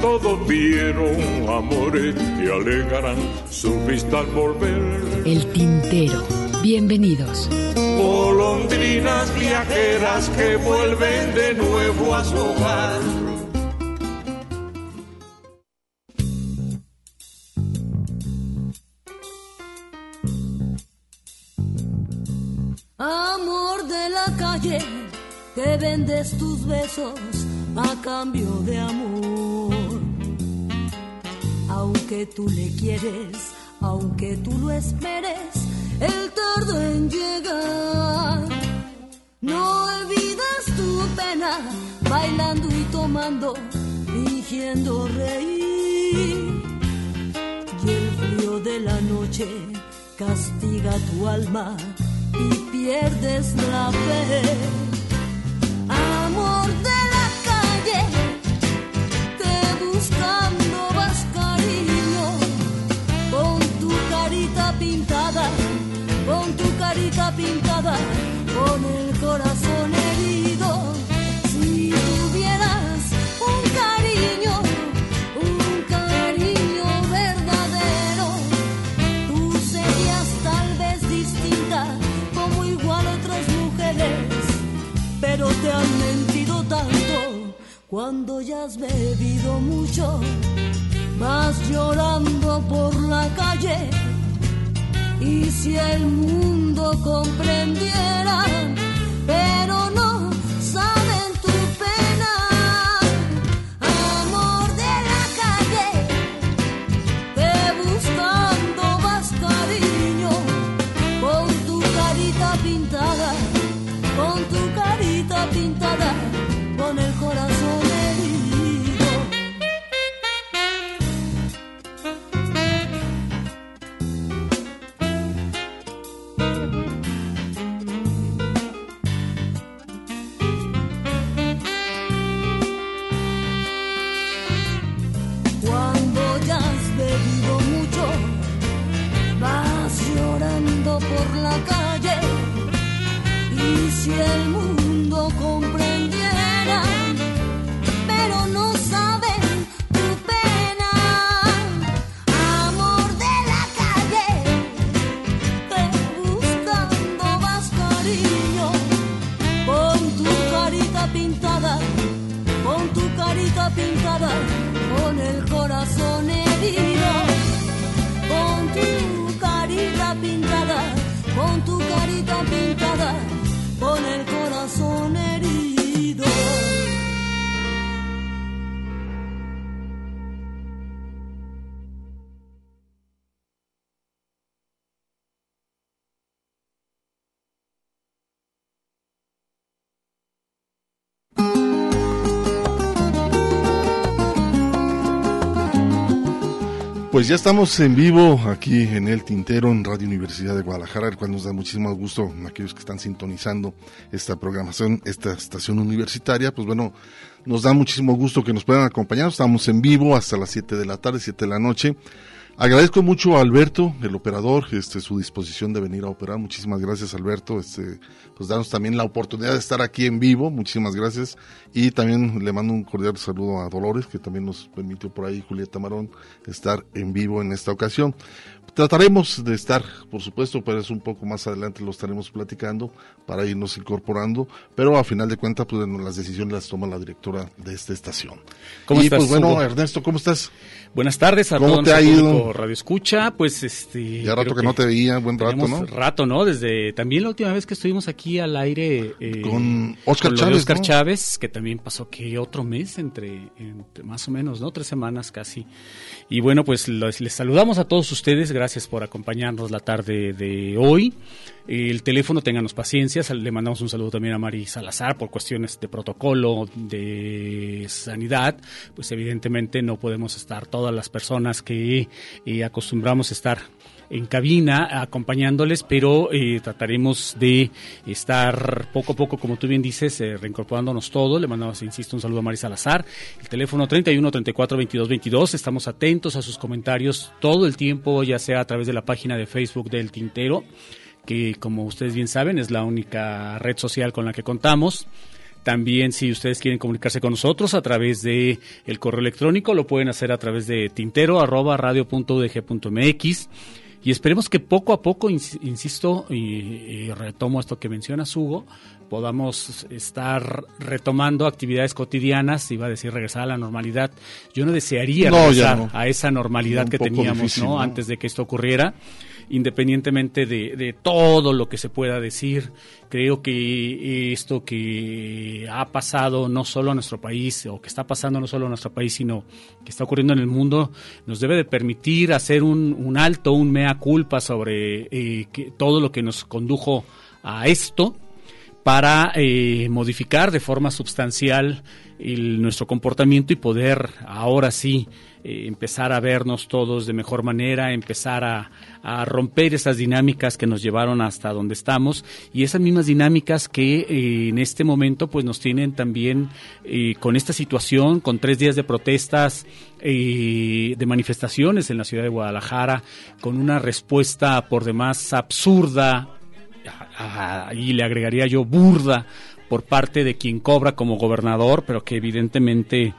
Todos vieron amores que alegarán su vista al volver. El tintero. Bienvenidos. Golondrinas viajeras que vuelven de nuevo a su hogar. Amor de la calle, que vendes tus besos a cambio de amor. Aunque tú le quieres, aunque tú lo esperes, él tardó en llegar. No olvidas tu pena, bailando y tomando, fingiendo reír. Y el frío de la noche castiga tu alma y pierdes la fe. Pintada, con el corazón herido. Si tuvieras un cariño, un cariño verdadero, tú serías tal vez distinta como igual otras mujeres, pero te han mentido tanto cuando ya has bebido mucho, vas llorando por la calle y si el mundo comprendiera, pero no el corazón herido, con tu carita pintada, con tu carita pintada, con el corazón Pues ya estamos en vivo aquí en El Tintero, en Radio Universidad de Guadalajara, el cual nos da muchísimo gusto a aquellos que están sintonizando esta programación, esta estación universitaria. Pues bueno, nos da muchísimo gusto que nos puedan acompañar. Estamos en vivo hasta las 7 de la tarde, 7 de la noche. Agradezco mucho a Alberto, el operador, este, su disposición de venir a operar. Muchísimas gracias, Alberto. Este, pues darnos también la oportunidad de estar aquí en vivo. Muchísimas gracias. Y también le mando un cordial saludo a Dolores, que también nos permitió por ahí, Julieta Marón, estar en vivo en esta ocasión. Trataremos de estar, por supuesto, pero es un poco más adelante lo estaremos platicando para irnos incorporando, pero a final de cuentas, pues bueno, las decisiones las toma la directora de esta estación. ¿Cómo y estás, pues bueno, Hugo? Ernesto, ¿cómo estás? Buenas tardes a ¿Cómo te ha ido? Radio Escucha, pues este Ya rato que no te veía, buen rato, ¿no? rato, ¿no? Desde también la última vez que estuvimos aquí al aire eh, Con Óscar lo de Chávez, Óscar ¿no? Chávez, que también pasó que otro mes entre, entre más o menos, ¿no? Tres semanas casi. Y bueno, pues los- les saludamos a todos ustedes, gracias por acompañarnos la tarde de hoy. El teléfono, ténganos paciencia, le mandamos un saludo también a Mari Salazar por cuestiones de protocolo, de sanidad, pues evidentemente no podemos estar todas las personas que eh, acostumbramos a estar en cabina acompañándoles, pero eh, trataremos de estar poco a poco, como tú bien dices, eh, reincorporándonos todos. Le mandamos, insisto, un saludo a Marisa Salazar. El teléfono 31 34 22 22. Estamos atentos a sus comentarios todo el tiempo, ya sea a través de la página de Facebook del Tintero, que como ustedes bien saben es la única red social con la que contamos. También si ustedes quieren comunicarse con nosotros a través de el correo electrónico, lo pueden hacer a través de tintero arroba radio.udg.mx y esperemos que poco a poco, insisto, y, retomo esto que menciona Hugo, podamos estar retomando actividades cotidianas, iba a decir regresar a la normalidad. Yo no desearía regresar a esa normalidad que teníamos ¿no? antes de que esto ocurriera independientemente de, todo lo que se pueda decir. Creo que esto que ha pasado no solo a nuestro país, o que está pasando no solo a nuestro país, sino que está ocurriendo en el mundo, nos debe de permitir hacer un, alto, un mea culpa sobre eh, todo lo que nos condujo a esto para eh, modificar de forma sustancial nuestro comportamiento y poder ahora sí eh, empezar a vernos todos de mejor manera, empezar a, romper esas dinámicas que nos llevaron hasta donde estamos. Y esas mismas dinámicas que eh, en este momento pues nos tienen también eh, con esta situación, con tres días de protestas, de manifestaciones en la ciudad de Guadalajara, con una respuesta por demás absurda y le agregaría yo burda por parte de quien cobra como gobernador, pero que evidentemente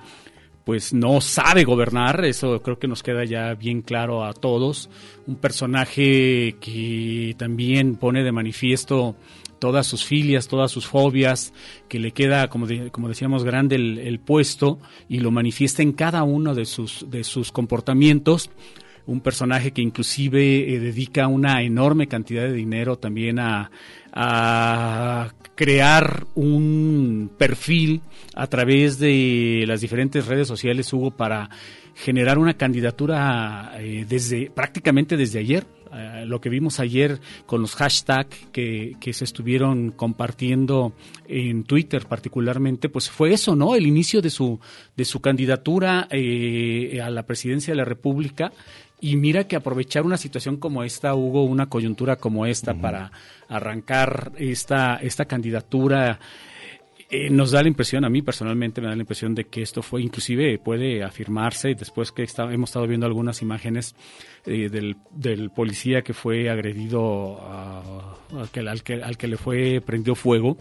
pues no sabe gobernar, eso creo que nos queda ya bien claro a todos. Un personaje que también pone de manifiesto todas sus filias, todas sus fobias, que le queda, como, como decíamos, grande el, puesto y lo manifiesta en cada uno de sus, de sus comportamientos. Un personaje que inclusive eh, dedica una enorme cantidad de dinero también a, crear un perfil a través de las diferentes redes sociales, Hugo, para generar una candidatura eh, desde prácticamente desde ayer. Eh, lo que vimos ayer con los hashtags que, que, se estuvieron compartiendo en Twitter particularmente, pues fue eso, ¿no? El inicio de su, de su candidatura eh, a la presidencia de la República y mira que aprovechar una situación como esta, Hugo, una coyuntura como esta para arrancar esta, esta candidatura, eh, nos da la impresión, a mí personalmente me da la impresión de que esto fue, inclusive puede afirmarse, después que hemos estado viendo algunas imágenes eh, del, del, policía que fue agredido, al, que, al, que, al que le fue prendió fuego,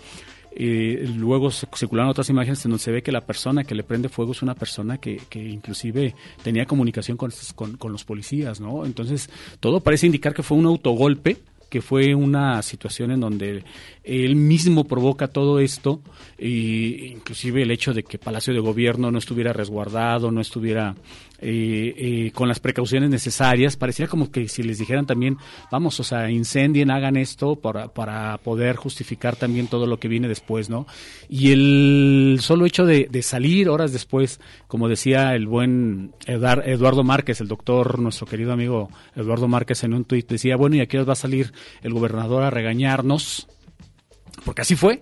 eh, luego se circularon otras imágenes en donde se ve que la persona que le prende fuego es una persona que, que inclusive tenía comunicación con, con, con, los policías, ¿no? Entonces, todo parece indicar que fue un autogolpe, que fue una situación en donde él mismo provoca todo esto, e inclusive el hecho de que Palacio de Gobierno no estuviera resguardado, no estuviera eh, eh, con las precauciones necesarias. Parecía como que si les dijeran también, vamos, o sea, incendien, hagan esto para, para poder justificar también todo lo que viene después, ¿no? Y el solo hecho de, salir horas después, como decía el buen Eduardo Márquez, el doctor, nuestro querido amigo Eduardo Márquez en un tuit, decía, bueno, ¿y aquí os va a salir el gobernador a regañarnos? Porque así fue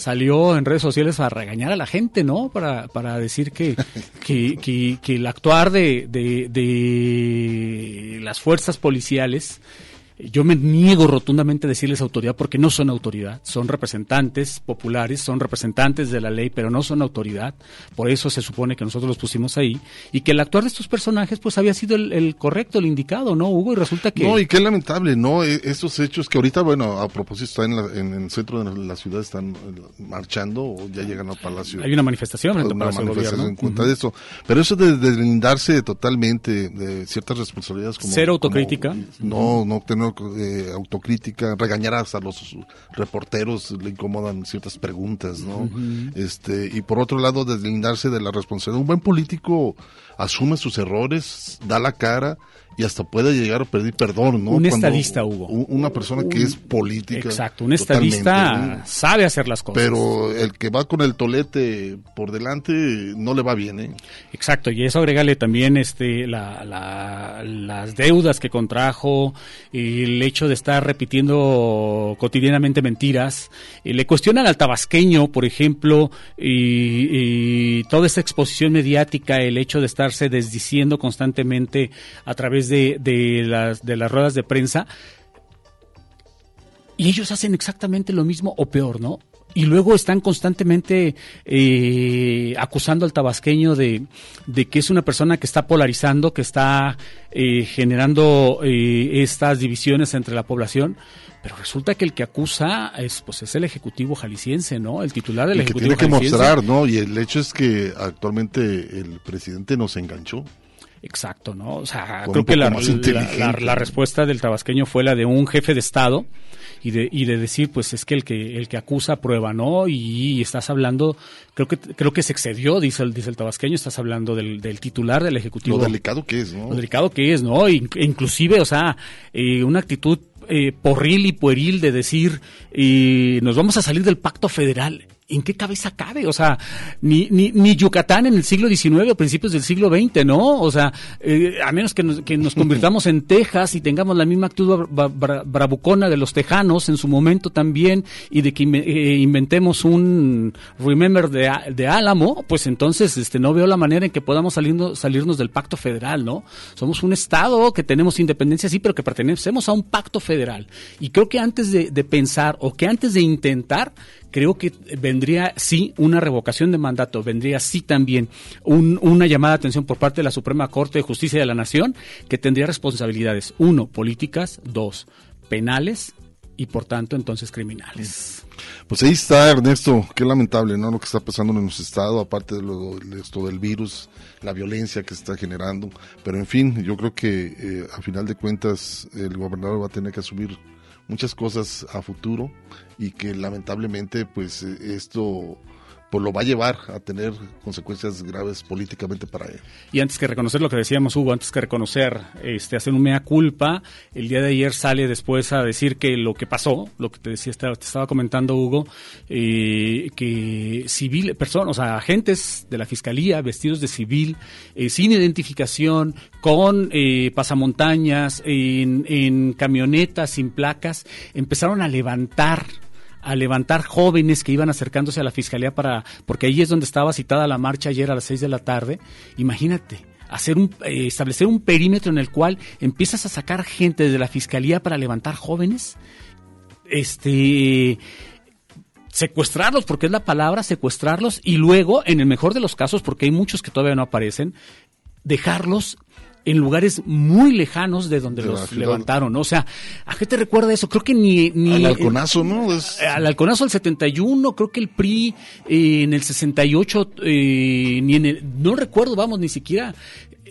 salió en redes sociales a regañar a la gente, ¿no? Para, para decir que, que, que, el actuar de, de, de las fuerzas policiales yo me niego rotundamente a decirles autoridad porque no son autoridad, son representantes populares, son representantes de la ley, pero no son autoridad. Por eso se supone que nosotros los pusimos ahí y que el actuar de estos personajes pues había sido el, correcto, el indicado, ¿no, Hugo? Y resulta que... No, y qué lamentable, ¿no? E, estos hechos que ahorita, bueno, a propósito, están en, el centro de la ciudad, están eh, marchando o ya llegan al Palacio. Hay una manifestación en una manifestación en contra de eso. Pero eso de deslindarse totalmente de ciertas responsabilidades como... Ser autocrítica. no, no tener eh, autocrítica, regañar hasta los reporteros, le incomodan ciertas preguntas, ¿no? este Y por otro lado, deslindarse de la responsabilidad. Un buen político asume sus errores, da la cara y hasta puede llegar a pedir perdón, ¿no? Un estadista hubo. Una persona que es política. Exacto, un estadista sabe hacer las cosas. Pero el que va con el tolete por delante no le va bien, ¿eh? Exacto, y eso agrégale también este la, las deudas que contrajo, el hecho de estar repitiendo cotidianamente mentiras. Le cuestionan al tabasqueño, por ejemplo, y, y toda esa exposición mediática, el hecho de estarse desdiciendo constantemente a través través de, de, las, de las ruedas de prensa. Y ellos hacen exactamente lo mismo o peor, ¿no? y luego están constantemente eh, acusando al tabasqueño de, de, que es una persona que está polarizando, que está eh, generando eh, estas divisiones entre la población. Pero resulta que el que acusa es pues es el ejecutivo jalisciense, ¿no? El titular del y ejecutivo que tiene que mostrar, ¿no? Y el hecho es que actualmente el presidente nos enganchó. Exacto, ¿no? O sea, creo que la, la, la, respuesta del tabasqueño fue la de un jefe de Estado y de, y de decir, pues es que el que el que acusa prueba, ¿no? Y, estás hablando, creo que creo que se excedió, dice el, dice el tabasqueño, estás hablando del, del titular del Ejecutivo. Lo delicado que es, ¿no? Lo delicado que es, ¿no? inclusive, o sea, eh, una actitud eh, porril y pueril de decir, y nos vamos a salir del pacto federal. ¿En qué cabeza cabe? O sea, ni, ni, ni Yucatán en el siglo XIX o principios del siglo XX, ¿no? O sea, eh, a menos que nos, que nos convirtamos en Texas y tengamos la misma actitud bravucona de los tejanos en su momento también y de que eh, inventemos un Remember de, de Álamo, pues entonces este, no veo la manera en que podamos salirnos, salirnos del pacto federal, ¿no? Somos un Estado que tenemos independencia, sí, pero que pertenecemos a un pacto federal. Y creo que antes de, de pensar o que antes de intentar creo que vendría sí una revocación de mandato, vendría sí también una llamada de atención por parte de la Suprema Corte de Justicia de la Nación, que tendría responsabilidades, uno, políticas, dos, penales y por tanto entonces criminales. Pues ahí está Ernesto, qué lamentable, ¿no? Lo que está pasando en nuestro estado, aparte de, lo, esto del virus, la violencia que se está generando, pero en fin, yo creo que eh, a final de cuentas el gobernador va a tener que asumir muchas cosas a futuro y que lamentablemente pues esto pues lo va a llevar a tener consecuencias graves políticamente para él. Y antes que reconocer lo que decíamos Hugo, antes que reconocer, este, hacer un mea culpa, el día de ayer sale después a decir que lo que pasó, lo que te decía, te estaba comentando Hugo, eh, que civil, personas, o sea, agentes de la fiscalía vestidos de civil, eh, sin identificación, con eh, pasamontañas, en, en camionetas sin placas, empezaron a levantar a levantar jóvenes que iban acercándose a la fiscalía para, porque ahí es donde estaba citada la marcha ayer a las seis de la tarde. Imagínate, hacer un, eh, establecer un perímetro en el cual empiezas a sacar gente de la fiscalía para levantar jóvenes, este, secuestrarlos, porque es la palabra, secuestrarlos, y luego, en el mejor de los casos, porque hay muchos que todavía no aparecen, dejarlos en lugares muy lejanos de donde los levantaron. O sea, ¿a qué te recuerda eso? Creo que ni... ni al halconazo, ¿no? Al halconazo del 71, creo que el PRI eh, en el 68, eh, ni en el... No recuerdo, vamos, ni siquiera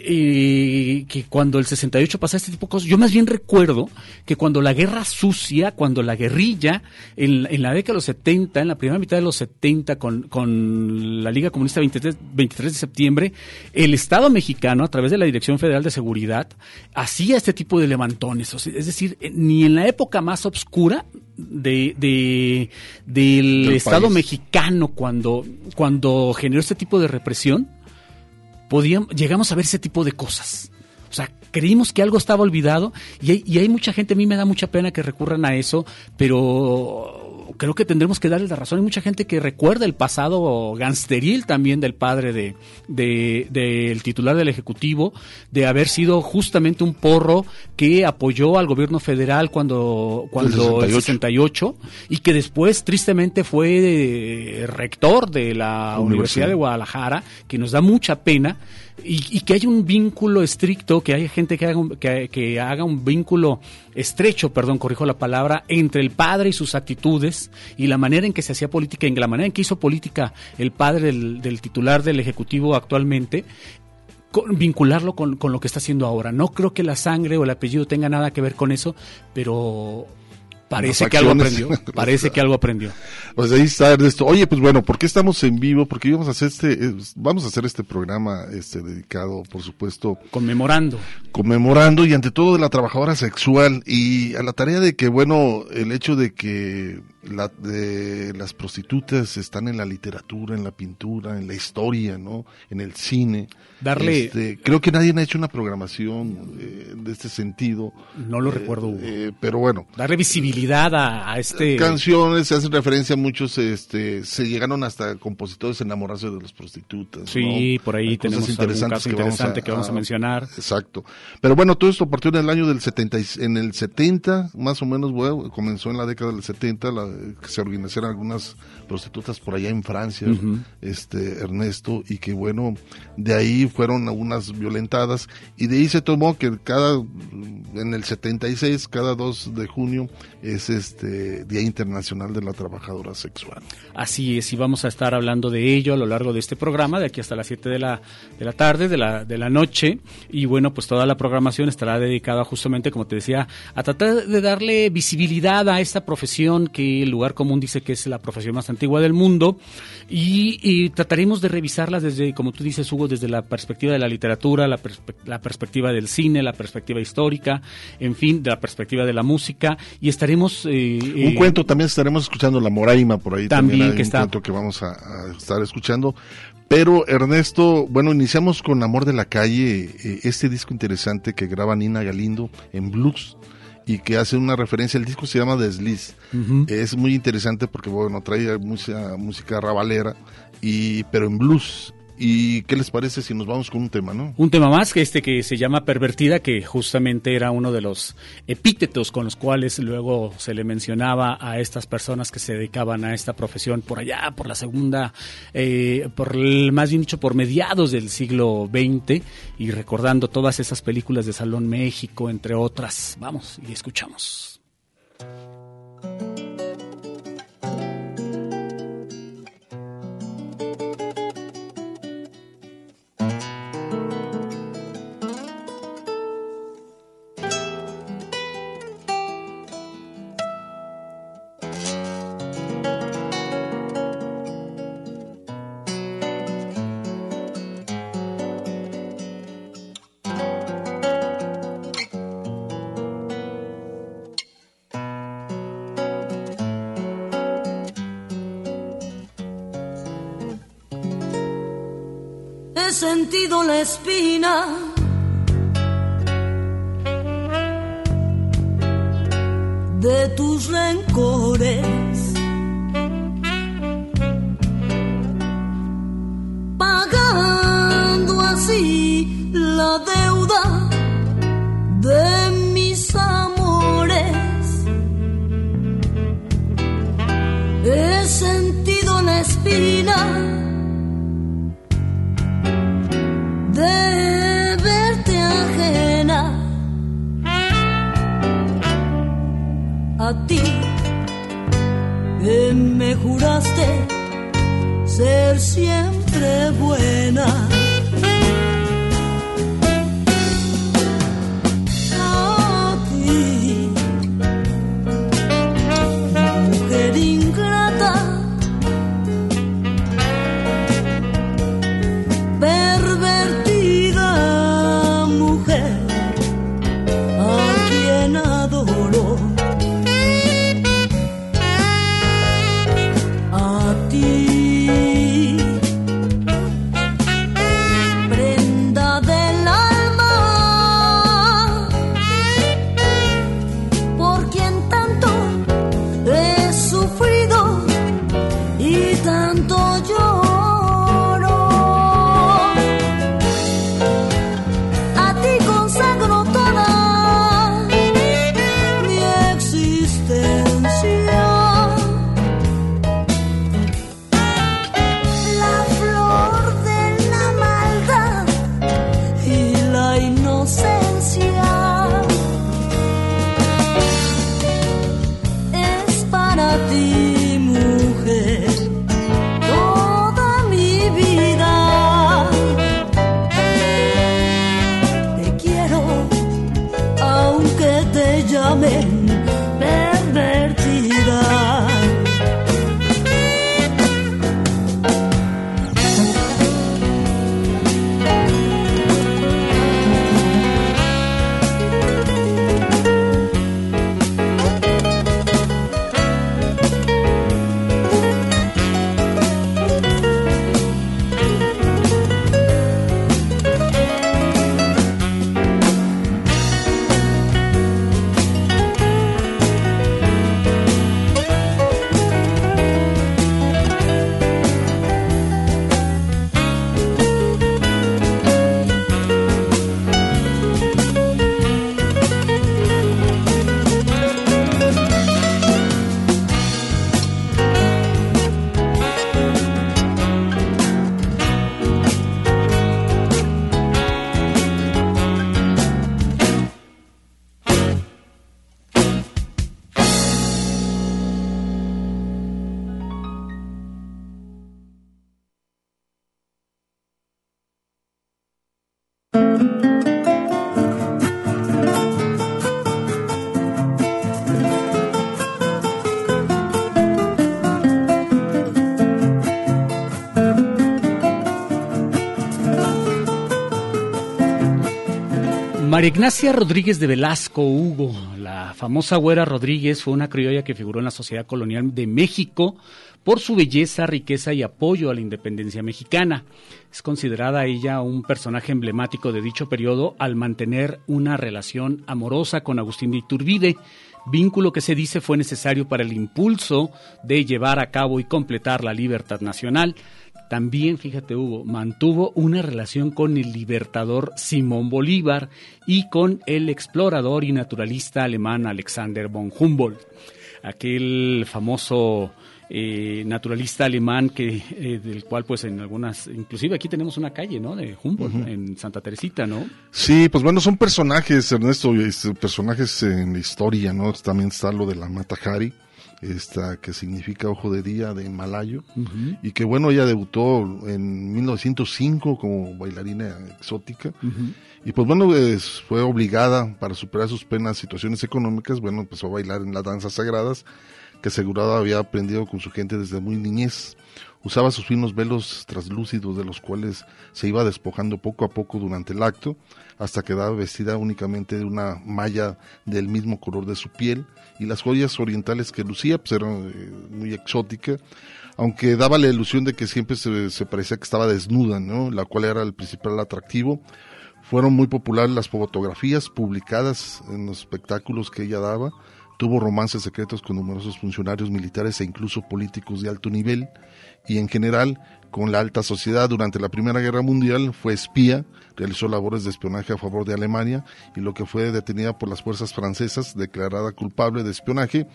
eh, que cuando el 68 pasa este tipo de cosas, yo más bien recuerdo que cuando la guerra sucia, cuando la guerrilla, en, la década de los 70, en la primera mitad de los 70, con, con la Liga Comunista 23, 23 de septiembre, el Estado mexicano, a través de la Dirección Federal de Seguridad, hacía este tipo de levantones. es decir, eh, ni en la época más oscura de, de del, Estado mexicano, cuando, cuando generó este tipo de represión, podíamos, llegamos a ver ese tipo de cosas. O sea, creímos que algo estaba olvidado y hay, y hay mucha gente, a mí me da mucha pena que recurran a eso, pero creo que tendremos que darle la razón. Hay mucha gente que recuerda el pasado gangsteril también del padre de, del titular del Ejecutivo, de haber sido justamente un porro que apoyó al gobierno federal cuando, cuando el 68. y que después tristemente fue rector de la Universidad de Guadalajara, que nos da mucha pena y, que haya un vínculo estricto, que haya gente que haga, un, que, haga un vínculo estrecho, perdón, corrijo la palabra, entre el padre y sus actitudes y la manera en que se hacía política, en la manera en que hizo política el padre del, titular del Ejecutivo actualmente, vincularlo con, con, lo que está haciendo ahora. No creo que la sangre o el apellido tenga nada que ver con eso, pero Parece que algo aprendió. Parece que algo aprendió. Pues ahí está Ernesto. Oye, pues bueno, ¿por qué estamos en vivo? Porque íbamos a hacer este, eh, vamos a hacer este programa, este dedicado, por supuesto, conmemorando, conmemorando y ante todo de la trabajadora sexual y a la tarea de que, bueno, el hecho de que la, de las prostitutas están en la literatura, en la pintura, en la historia, ¿no? En el cine. Darle. Este, creo que nadie ha hecho una programación eh, de este sentido. No lo recuerdo. Eh, pero bueno. Darle visibilidad a, este. Canciones, se hacen referencia a muchos, este, se llegaron hasta compositores a enamorarse de las prostitutas. Sí, por ahí tenemos interesantes caso interesante que vamos a, mencionar. Exacto. Pero bueno, todo esto partió en el año del 70, en el 70, más o menos, bueno, comenzó en la década del 70, la, que se organizaron algunas prostitutas por allá en Francia, este Ernesto, y que bueno, de ahí fueron algunas violentadas, y de ahí se tomó que cada, en el 76, cada 2 de junio, es este Día Internacional de la Trabajadora Sexual. Así es, y vamos a estar hablando de ello a lo largo de este programa, de aquí hasta las 7 de la, de la tarde, de la, de la noche, y bueno, pues toda la programación estará dedicada justamente, como te decía, a tratar de darle visibilidad a esta profesión que el lugar común dice que es la profesión más antigua del mundo, y, trataremos de revisarla desde, como tú dices, Hugo, desde la perspectiva de la literatura, la, la perspectiva del cine, la perspectiva histórica, en fin, de la perspectiva de la música, y estaremos... Eh, un eh, cuento, también estaremos escuchando La Moraima por ahí, también, hay que un cuento que vamos a, estar escuchando, pero Ernesto, bueno, iniciamos con Amor de la Calle, eh, este disco interesante que graba Nina Galindo en blues y que hace una referencia, el disco se llama Desliz. Es muy interesante porque, bueno, trae música, música rabalera, y, pero en blues. ¿Y qué les parece si nos vamos con un tema, no? Un tema más que este que se llama Pervertida, que justamente era uno de los epítetos con los cuales luego se le mencionaba a estas personas que se dedicaban a esta profesión por allá, por la segunda, eh, por más bien dicho, por mediados del siglo XX y recordando todas esas películas de Salón México, entre otras. Vamos y escuchamos. Sentido la espina. De tus rencores. Ti. Que me juraste ser siempre María Ignacia Rodríguez de Velasco, Hugo, la famosa güera Rodríguez, fue una criolla que figuró en la sociedad colonial de México por su belleza, riqueza y apoyo a la independencia mexicana. Es considerada ella un personaje emblemático de dicho periodo al mantener una relación amorosa con Agustín de Iturbide, vínculo que se dice fue necesario para el impulso de llevar a cabo y completar la libertad nacional también, fíjate Hugo, mantuvo una relación con el libertador Simón Bolívar y con el explorador y naturalista alemán Alexander von Humboldt, aquel famoso eh, naturalista alemán que eh, del cual pues en algunas inclusive aquí tenemos una calle no de Humboldt en Santa Teresita no sí pues bueno son personajes Ernesto personajes en la historia no también está lo de la Mata Hari esta que significa ojo de día de malayo y que bueno ella debutó en 1905 como bailarina exótica. Y pues bueno fue obligada para superar sus penas situaciones económicas bueno empezó a bailar en las danzas sagradas que asegurado había aprendido con su gente desde muy niñez usaba sus finos velos traslúcidos de los cuales se iba despojando poco a poco durante el acto hasta quedaba vestida únicamente de una malla del mismo color de su piel y las joyas orientales que lucía pues eran eh, muy exóticas aunque daba la ilusión de que siempre se, parecía que estaba desnuda, ¿no? la cual era el principal atractivo. Fueron muy populares las fotografías publicadas en los espectáculos que ella daba. Tuvo romances secretos con numerosos funcionarios militares e incluso políticos de alto nivel y en general con la alta sociedad. Durante la Primera Guerra Mundial fue espía realizó labores de espionaje a favor de Alemania y lo que fue detenida por las fuerzas francesas, declarada culpable de espionaje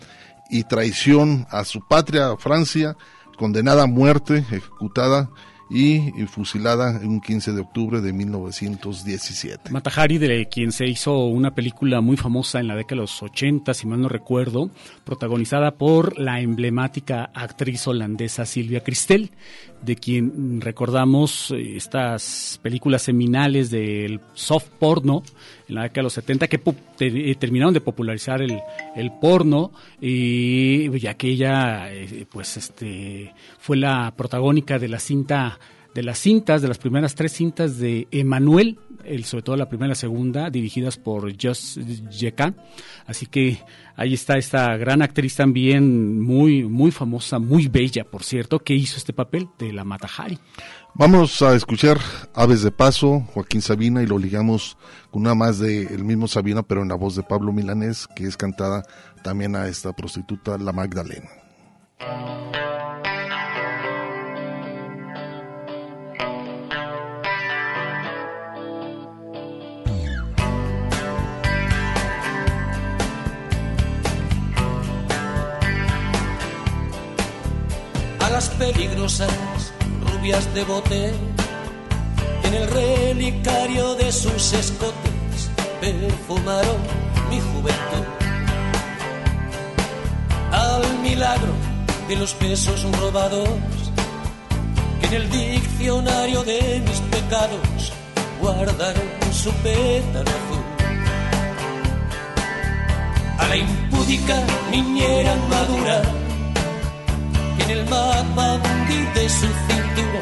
y traición a su patria, Francia, condenada a muerte, ejecutada y, fusilada en un 15 de octubre de 1917. Matahari, de quien se hizo una película muy famosa en la década de los 80, si mal no recuerdo, protagonizada por la emblemática actriz holandesa Silvia Cristel, de quien recordamos eh, estas películas seminales del soft porno en la década de los 70 que eh, terminaron de popularizar el, el porno y ya que ella eh, pues este fue la protagónica de la cinta de las cintas, de las primeras tres cintas de Emanuel, el, sobre todo la primera y la segunda, dirigidas por Just Jekan. Así que ahí está esta gran actriz también, muy, muy famosa, muy bella, por cierto, que hizo este papel de la Matahari. Vamos a escuchar Aves de Paso, Joaquín Sabina, y lo ligamos con una más de el mismo Sabina, pero en la voz de Pablo Milanés, que es cantada también a esta prostituta, la Magdalena. Las peligrosas rubias de bote en el relicario de sus escotes perfumaron mi juventud. Al milagro de los besos robados que en el diccionario de mis pecados guardaron su pétalo azul. A la impúdica niñera madura el mapa de su cintura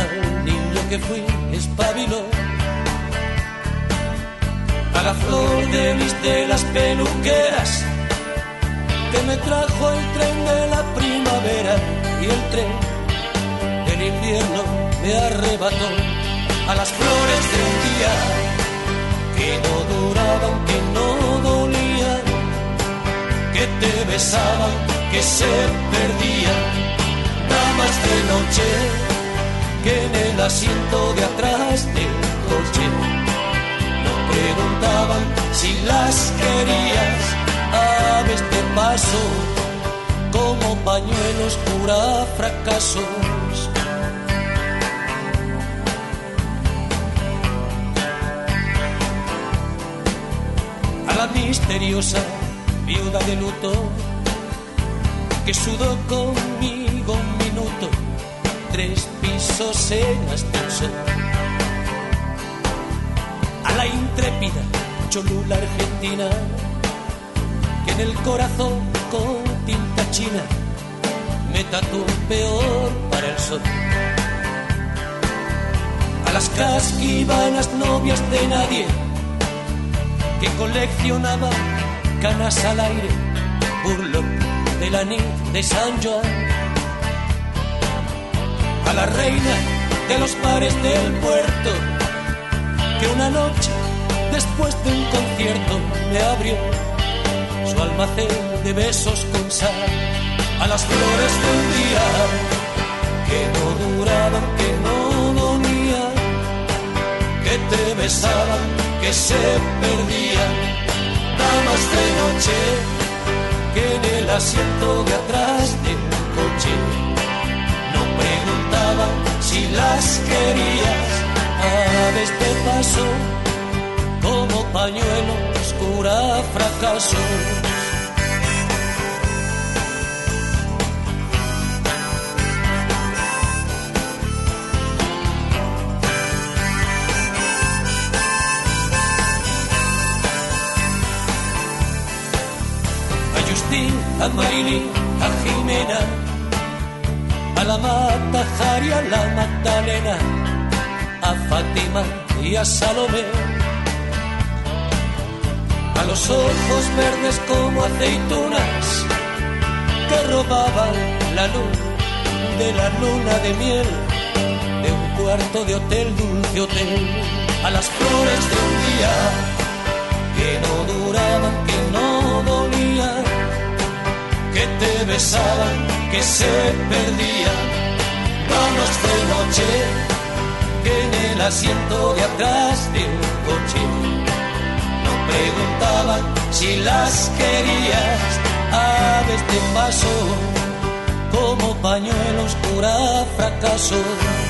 al niño que fui espabiló a la flor de mis de las peluqueras que me trajo el tren de la primavera y el tren del invierno me arrebató. A las flores de un día que no duraban, que no dolían, que te besaban que se perdían, damas de noche que en el asiento de atrás del coche no preguntaban si las querías, aves de paso como pañuelos pura fracasos. A la misteriosa viuda de luto que sudó conmigo un minuto, tres pisos en ascensor. intrépida Cholula Argentina, que en el corazón con tinta china me tatuó peor para el sol. A las casquivanas novias de nadie que coleccionaba canas al aire, burlo de la nit de San Joan. A la reina de los bares del puerto, que una noche después de un concierto me abrió su almacén de besos con sal a las flores de un día que no duraban, que no donían, que te besaban, que se perdían, damas de noche el asiento de atrás del coche no preguntaban si las querías, aves de paso como pañuelo oscura fracaso. A Marilyn, a Jimena, a la Mata, Jari, a la Magdalena, a Fátima y a Salomé. A los ojos verdes como aceitunas que robaban la luz de la luna de miel de un cuarto de hotel, dulce hotel, a las flores de un día que no duraban, te besaban, que se perdían, vamos de noche, que en el asiento de atrás de un coche preguntaban si las querías, aves de paso, como pañuelos cura fracasos.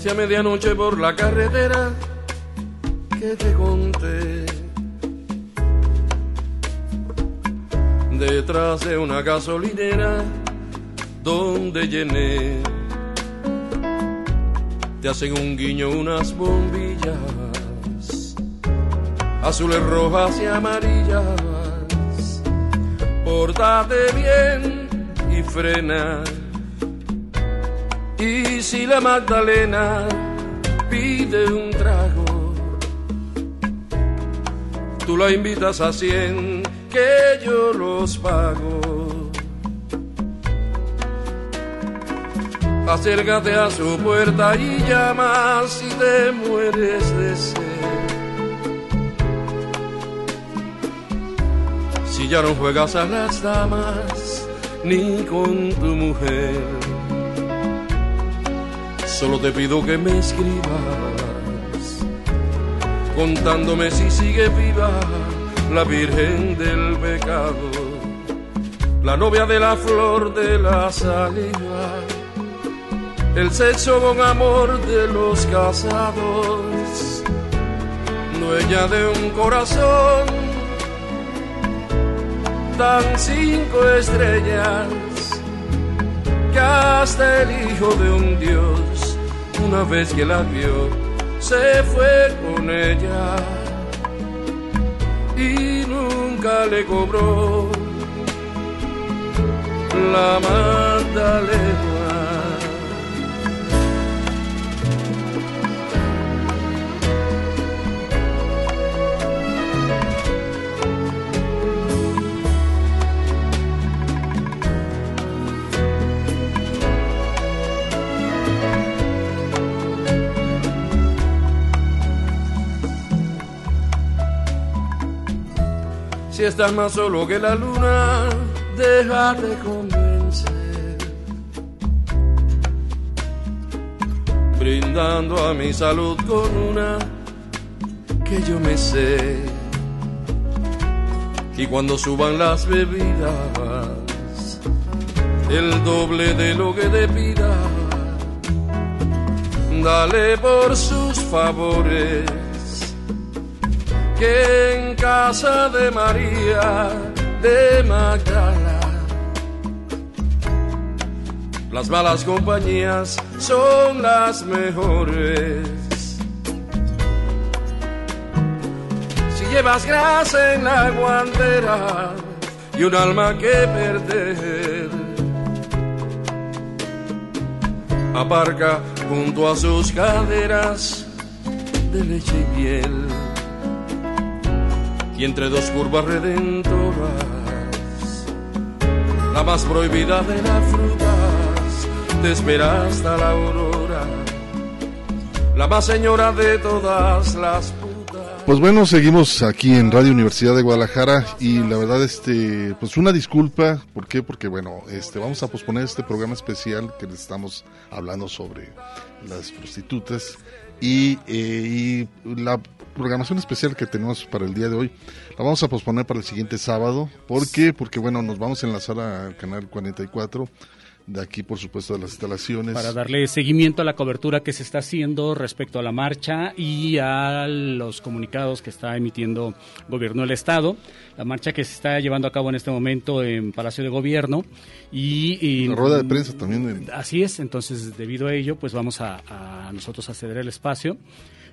Si a medianoche por la carretera que te conté, detrás de una gasolinera donde llené, te hacen un guiño unas bombillas, azules, rojas y amarillas. Pórtate bien y frena si la Magdalena pide un trago, tú la invitas a cien que yo los pago. Acércate a su puerta y llama si te mueres de sed. Si ya no juegas a las damas ni con tu mujer solo te pido que me escribas, contándome si sigue viva la Virgen del Pecado, la novia de la flor de la saliva, el sexo con amor de los casados, dueña de un corazón, dan cinco estrellas que hasta el hijo de un dios una vez que la vio, se fue con ella y nunca le cobró la Magdalena. Si estás más solo que la luna, déjate convencer. Brindando a mi salud con una que yo me sé. Y cuando suban las bebidas, el doble de lo que te pida, dale por sus favores que casa de María de Magdala las malas compañías son las mejores. Si llevas grasa en la guantera y un alma que perder, aparca junto a sus caderas de leche y piel y entre dos curvas redentoras, la más prohibida de las frutas, te espera hasta la aurora, la más señora de todas las. Pues bueno, seguimos aquí en Radio Universidad de Guadalajara y la verdad, este, pues una disculpa, ¿por qué? Porque bueno, este, vamos a posponer este programa especial que les estamos hablando sobre las prostitutas y, eh, y la programación especial que tenemos para el día de hoy la vamos a posponer para el siguiente sábado. ¿Por qué? Porque bueno, nos vamos a enlazar al canal 44 de aquí, por supuesto, de las instalaciones. Para darle seguimiento a la cobertura que se está haciendo respecto a la marcha y a los comunicados que está emitiendo el Gobierno del Estado. La marcha que se está llevando a cabo en este momento en Palacio de Gobierno y... la rueda de prensa también. Así es, entonces debido a ello, pues vamos a, a nosotros a ceder el espacio.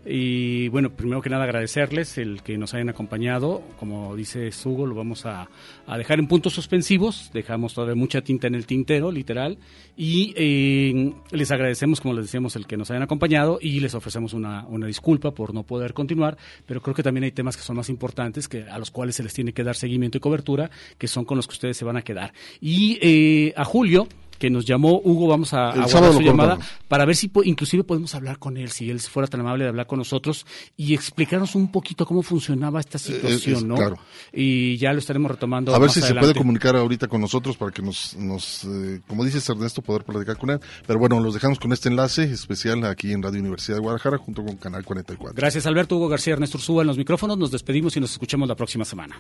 Y bueno, primero que nada agradecerles el que nos hayan acompañado. Como dice Hugo, lo vamos a, dejar en puntos suspensivos. Dejamos todavía mucha tinta en el tintero, literal. Y eh, les agradecemos, como les decíamos, el que nos hayan acompañado y les ofrecemos una, una, disculpa por no poder continuar. Pero creo que también hay temas que son más importantes, que a los cuales se les tiene que dar seguimiento y cobertura, que son con los que ustedes se van a quedar. Y eh, a Julio que nos llamó Hugo, vamos a, a su llamada para ver si inclusive podemos hablar con él, si él fuera tan amable de hablar con nosotros y explicarnos un poquito cómo funcionaba esta situación, ¿no? Claro. Y ya lo estaremos retomando. A ver si se puede comunicar ahorita con nosotros para que nos, nos eh, como dices Ernesto, poder platicar con él. Pero bueno, los dejamos con este enlace especial aquí en Radio Universidad de Guadalajara junto con Canal 44. Gracias Alberto, Hugo García, Ernesto Ursúa en los micrófonos. Nos despedimos y nos escuchamos la próxima semana.